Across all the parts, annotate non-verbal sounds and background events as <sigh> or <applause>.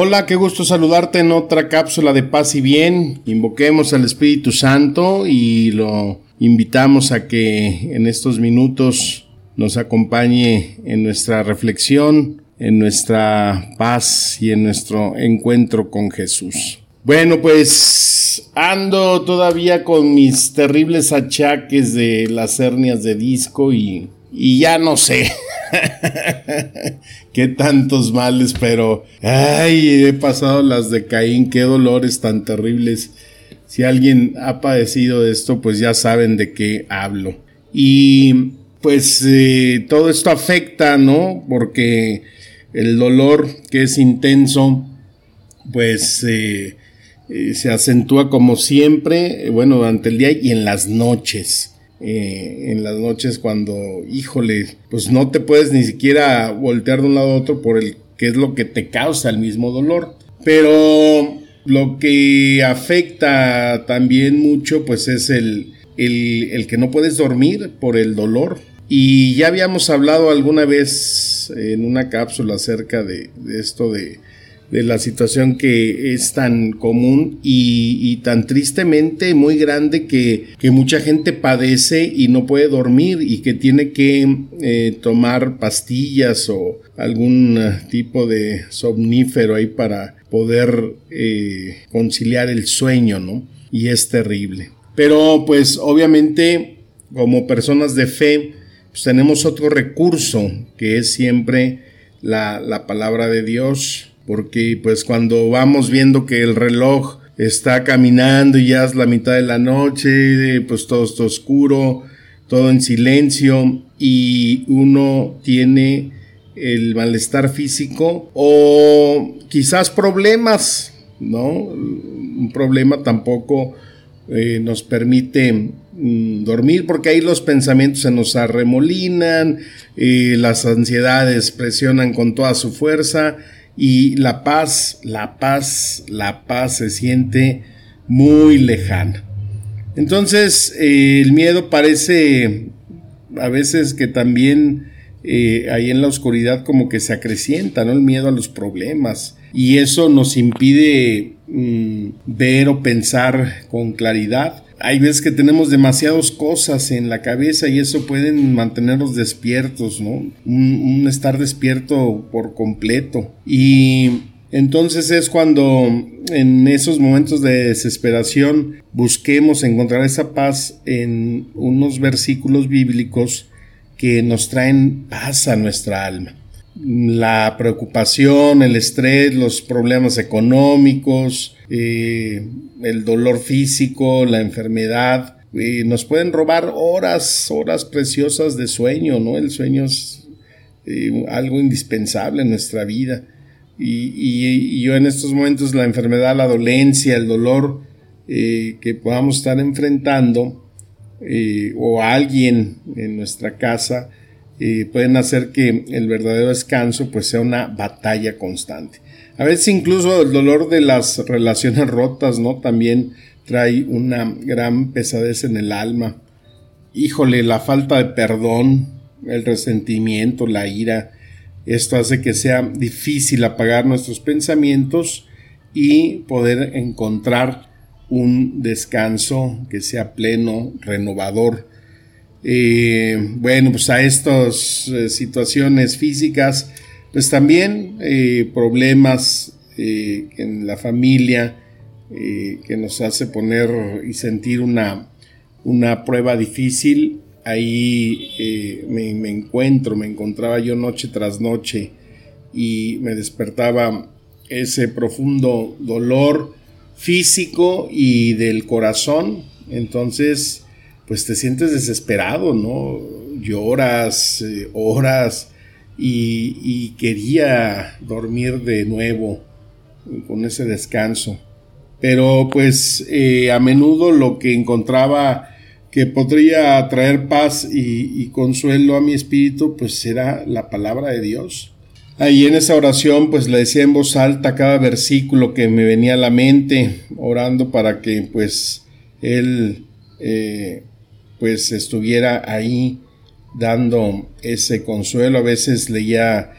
Hola, qué gusto saludarte en otra cápsula de paz y bien. Invoquemos al Espíritu Santo y lo invitamos a que en estos minutos nos acompañe en nuestra reflexión, en nuestra paz y en nuestro encuentro con Jesús. Bueno, pues ando todavía con mis terribles achaques de las hernias de disco y, y ya no sé. <laughs> qué tantos males, pero ay, he pasado las de Caín, qué dolores tan terribles. Si alguien ha padecido de esto, pues ya saben de qué hablo. Y pues eh, todo esto afecta, ¿no? Porque el dolor que es intenso, pues eh, eh, se acentúa como siempre, bueno, durante el día y en las noches. Eh, en las noches cuando, híjole, pues no te puedes ni siquiera voltear de un lado a otro por el que es lo que te causa el mismo dolor. Pero lo que afecta también mucho, pues es el, el, que no puedes dormir por el dolor. Y ya habíamos hablado alguna vez en una cápsula acerca de esto de de la situación que es tan común y, tan tristemente muy grande que, mucha gente padece y no puede dormir y que tiene que eh, tomar pastillas o algún tipo de somnífero ahí para poder eh, conciliar el sueño, ¿no? Y es terrible. Pero pues obviamente como personas de fe pues tenemos otro recurso que es siempre la, la palabra de Dios porque pues cuando vamos viendo que el reloj está caminando y ya es la mitad de la noche, pues todo está oscuro, todo en silencio y uno tiene el malestar físico o quizás problemas, ¿no? Un problema tampoco eh, nos permite mm, dormir porque ahí los pensamientos se nos arremolinan, eh, las ansiedades presionan con toda su fuerza y la paz, la paz, la paz se siente muy lejana. Entonces, eh, el miedo parece a veces que también eh, ahí en la oscuridad como que se acrecienta, ¿no? El miedo a los problemas. Y eso nos impide mm, ver o pensar con claridad hay veces que tenemos demasiadas cosas en la cabeza y eso pueden mantenernos despiertos, ¿no? Un, estar despierto por completo. Y entonces es cuando en esos momentos de desesperación busquemos encontrar esa paz en unos versículos bíblicos que nos traen paz a nuestra alma. La preocupación, el estrés, los problemas económicos, eh, el dolor físico, la enfermedad, eh, nos pueden robar horas, horas preciosas de sueño, ¿no? El sueño es eh, algo indispensable en nuestra vida. Y, yo en estos momentos la enfermedad, la dolencia, el dolor que podamos estar enfrentando, o alguien en nuestra casa, pueden hacer que el verdadero descanso pues sea una batalla constante. A veces incluso el dolor de las relaciones <laughs> rotas, ¿no? También trae una gran pesadez en el alma. Híjole, la falta de perdón, el resentimiento, la ira, esto hace que sea difícil apagar nuestros pensamientos y poder encontrar un descanso que sea pleno, renovador. Eh, bueno, pues a estas eh, situaciones físicas pues también eh, problemas eh, en la familia que nos hace poner y sentir una, una prueba difícil. Ahí me, me, encuentro, me encontraba yo noche tras noche y me despertaba ese profundo dolor físico y del corazón. Entonces, pues te sientes desesperado, ¿no? Lloras, horas y, quería dormir de nuevo con ese descanso. Pero pues eh, a menudo lo que encontraba que podría traer paz y, consuelo a mi espíritu, pues era la palabra de Dios. Ahí en esa oración, pues le decía en voz alta cada versículo que me venía a la mente, orando para que pues Él eh, pues estuviera ahí dando ese consuelo. A veces leía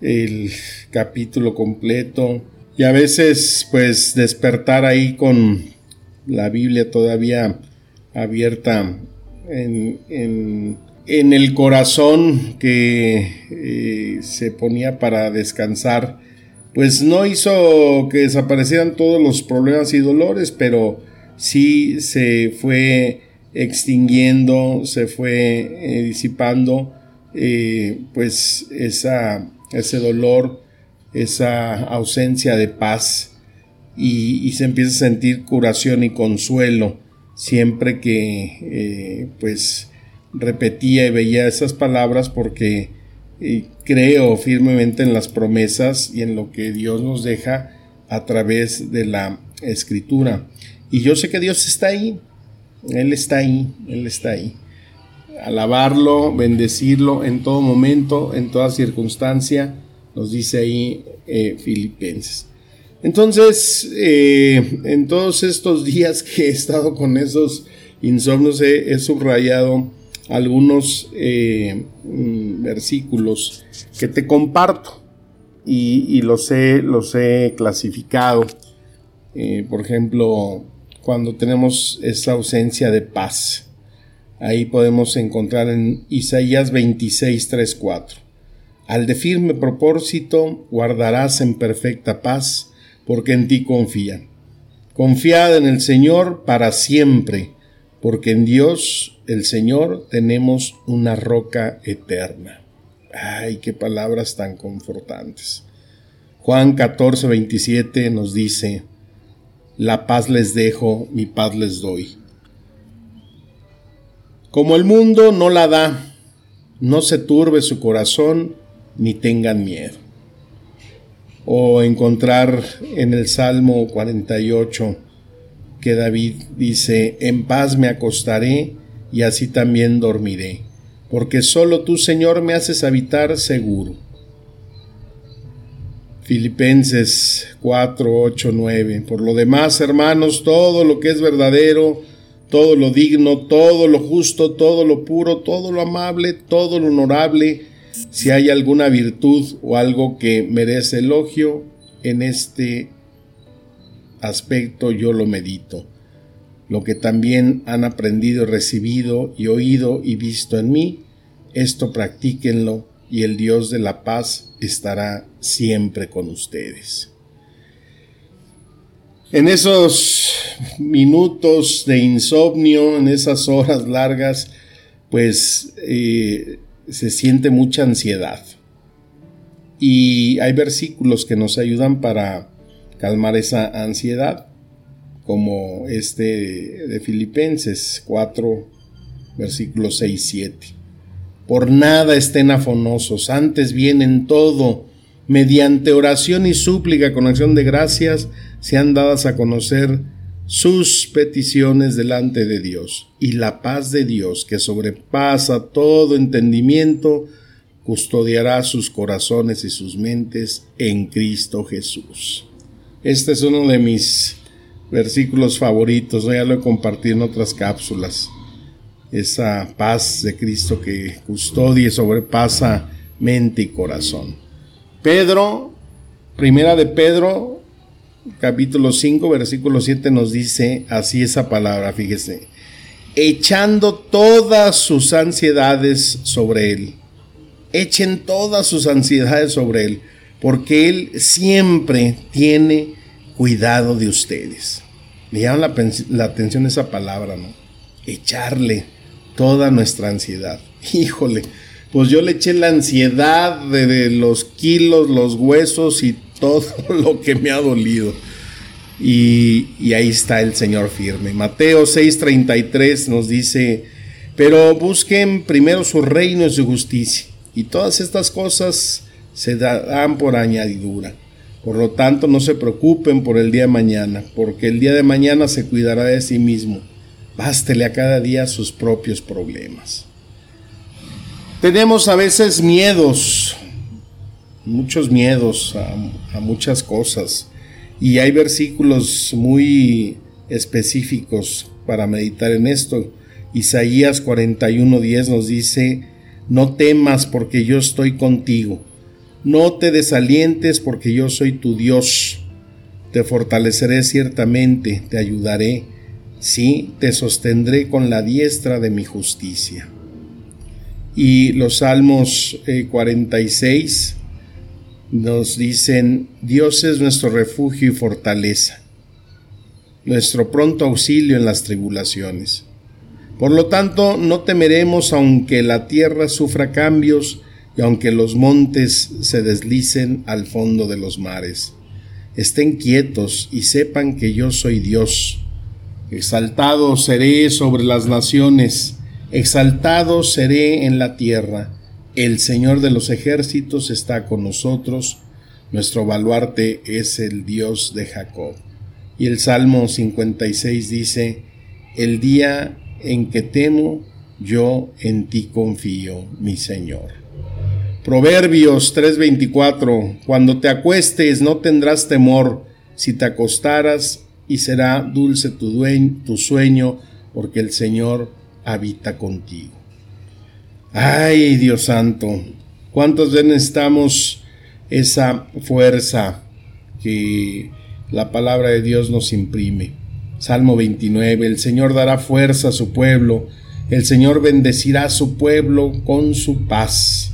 el capítulo completo y a veces pues despertar ahí con la Biblia todavía abierta en, en, el corazón que eh, se ponía para descansar, pues no hizo que desaparecieran todos los problemas y dolores, pero sí se fue extinguiendo, se fue eh, disipando, eh, pues esa, ese dolor, esa ausencia de paz y, se empieza a sentir curación y consuelo siempre que eh, pues repetía y veía esas palabras porque creo firmemente en las promesas y en lo que Dios nos deja a través de la escritura. Y yo sé que Dios está ahí, Él está ahí, Él está ahí. Alabarlo, bendecirlo en todo momento, en toda circunstancia, nos dice ahí eh, Filipenses. Entonces, eh, en todos estos días que he estado con esos insomnios, he, subrayado algunos eh, mm, versículos que te comparto y, los, he, los, he, clasificado. Por ejemplo, cuando tenemos esa ausencia de paz, ahí podemos encontrar en Isaías 26, 3, 4. Al de firme propósito guardarás en perfecta paz porque en ti confía. Confiad en el Señor para siempre, porque en Dios, el Señor, tenemos una roca eterna. Ay, qué palabras tan confortantes. Juan 14, 27 nos dice, La paz les dejo, mi paz les doy. Como el mundo no la da, no se turbe su corazón, ni tengan miedo o encontrar en el Salmo 48 que David dice, en paz me acostaré y así también dormiré, porque solo tú, Señor, me haces habitar seguro. Filipenses 4, 8, 9. Por lo demás, hermanos, todo lo que es verdadero, todo lo digno, todo lo justo, todo lo puro, todo lo amable, todo lo honorable, si hay alguna virtud o algo que merece elogio, en este aspecto yo lo medito. Lo que también han aprendido, recibido y oído y visto en mí, esto practíquenlo y el Dios de la paz estará siempre con ustedes. En esos minutos de insomnio, en esas horas largas, pues eh, se siente mucha ansiedad. Y hay versículos que nos ayudan para calmar esa ansiedad, como este de Filipenses 4, versículos 6 y 7. Por nada estén afonosos, antes bien en todo, mediante oración y súplica con acción de gracias, sean dadas a conocer sus peticiones delante de Dios y la paz de Dios que sobrepasa todo entendimiento custodiará sus corazones y sus mentes en Cristo Jesús. Este es uno de mis versículos favoritos, ya lo he compartido en otras cápsulas. Esa paz de Cristo que custodia y sobrepasa mente y corazón. Pedro, primera de Pedro capítulo 5, versículo 7 nos dice así esa palabra, fíjese, echando todas sus ansiedades sobre Él. Echen todas sus ansiedades sobre Él, porque Él siempre tiene cuidado de ustedes. Me llama la, atención esa palabra, ¿no? Echarle toda nuestra ansiedad. <laughs> Híjole, pues yo le eché la ansiedad de los kilos, los huesos y todo <laughs> lo que me ha dolido. Y, ahí está el Señor firme. Mateo 6:33 nos dice, pero busquen primero su reino y su justicia, y todas estas cosas se dan por añadidura. Por lo tanto, no se preocupen por el día de mañana, porque el día de mañana se cuidará de sí mismo. Bástele a cada día sus propios problemas. Tenemos a veces miedos, muchos miedos a, muchas cosas, y hay versículos muy específicos para meditar en esto. Isaías 41:10 nos dice, no temas porque yo estoy contigo no te desalientes porque yo soy tu Dios. Te fortaleceré ciertamente, te ayudaré, sí, te sostendré con la diestra de mi justicia. Y los Salmos 46 eh, nos dicen, Dios es nuestro refugio y fortaleza, nuestro pronto auxilio en las tribulaciones. Por lo tanto, no temeremos aunque la tierra sufra cambios, y aunque los montes se deslicen al fondo de los mares. Estén quietos y sepan que yo soy Dios. Exaltado seré sobre las naciones, exaltado seré en la tierra. El Señor de los ejércitos está con nosotros, nuestro baluarte es el Dios de Jacob. Y el Salmo 56 dice, El día en que temo, yo en ti confío, mi Señor. Proverbios 3:24, cuando te acuestes no tendrás temor, si te acostaras y será dulce tu, sueño, porque el Señor habita contigo. Ay, Dios santo, ¿cuántos veces necesitamos esa fuerza que la palabra de Dios nos imprime? Salmo 29, el Señor dará fuerza a su pueblo, el Señor bendecirá a su pueblo con su paz.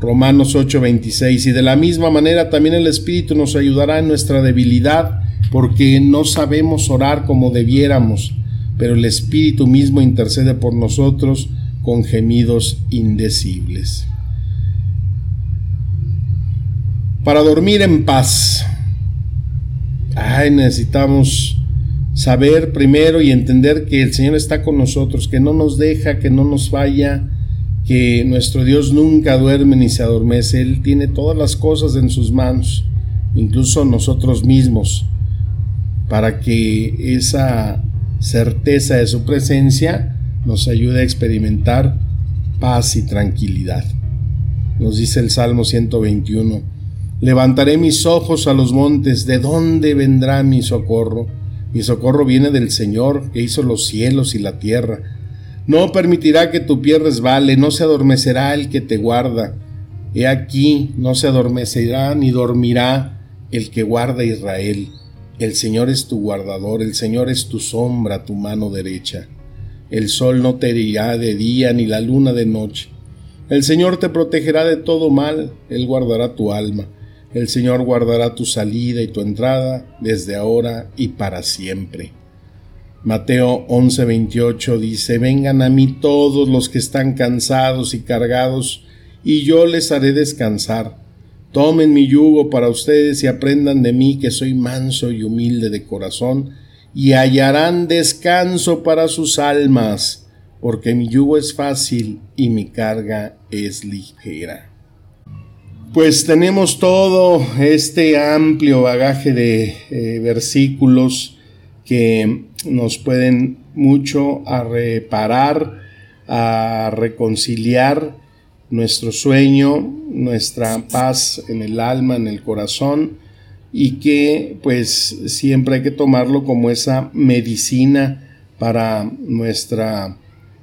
Romanos 8:26. Y de la misma manera también el Espíritu nos ayudará en nuestra debilidad, porque no sabemos orar como debiéramos, pero el Espíritu mismo intercede por nosotros con gemidos indecibles. Para dormir en paz, ay, necesitamos saber primero y entender que el Señor está con nosotros, que no nos deja, que no nos falla, que nuestro Dios nunca duerme ni se adormece, Él tiene todas las cosas en sus manos, incluso nosotros mismos, para que esa certeza de su presencia nos ayude a experimentar paz y tranquilidad. Nos dice el Salmo 121, levantaré mis ojos a los montes, ¿de dónde vendrá mi socorro? Mi socorro viene del Señor que hizo los cielos y la tierra. No permitirá que tu pie resbale, no se adormecerá el que te guarda. He aquí, no se adormecerá ni dormirá el que guarda Israel. El Señor es tu guardador, el Señor es tu sombra, tu mano derecha. El sol no te herirá de día ni la luna de noche. El Señor te protegerá de todo mal, Él guardará tu alma. El Señor guardará tu salida y tu entrada desde ahora y para siempre. Mateo 11:28 dice, vengan a mí todos los que están cansados y cargados, y yo les haré descansar. Tomen mi yugo para ustedes y aprendan de mí que soy manso y humilde de corazón, y hallarán descanso para sus almas, porque mi yugo es fácil y mi carga es ligera. Pues tenemos todo este amplio bagaje de eh, versículos que nos pueden mucho a reparar, a reconciliar nuestro sueño, nuestra paz en el alma, en el corazón y que pues siempre hay que tomarlo como esa medicina para nuestra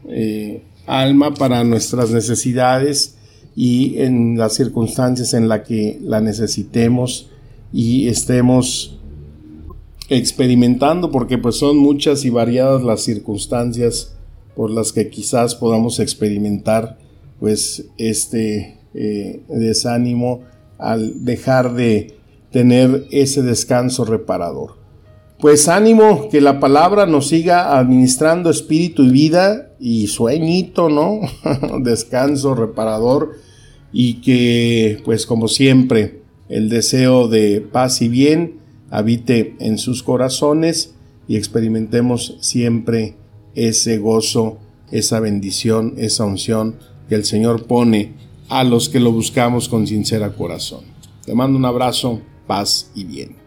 eh, alma, para nuestras necesidades y en las circunstancias en las que la necesitemos y estemos experimentando, porque pues son muchas y variadas las circunstancias por las que quizás podamos experimentar pues este eh, desánimo al dejar de tener ese descanso reparador. Pues ánimo que la palabra nos siga administrando espíritu y vida y sueñito, ¿no? <laughs> descanso reparador y que pues como siempre el deseo de paz y bien habite en sus corazones y experimentemos siempre ese gozo, esa bendición, esa unción que el Señor pone a los que lo buscamos con sincera corazón. Te mando un abrazo, paz y bien.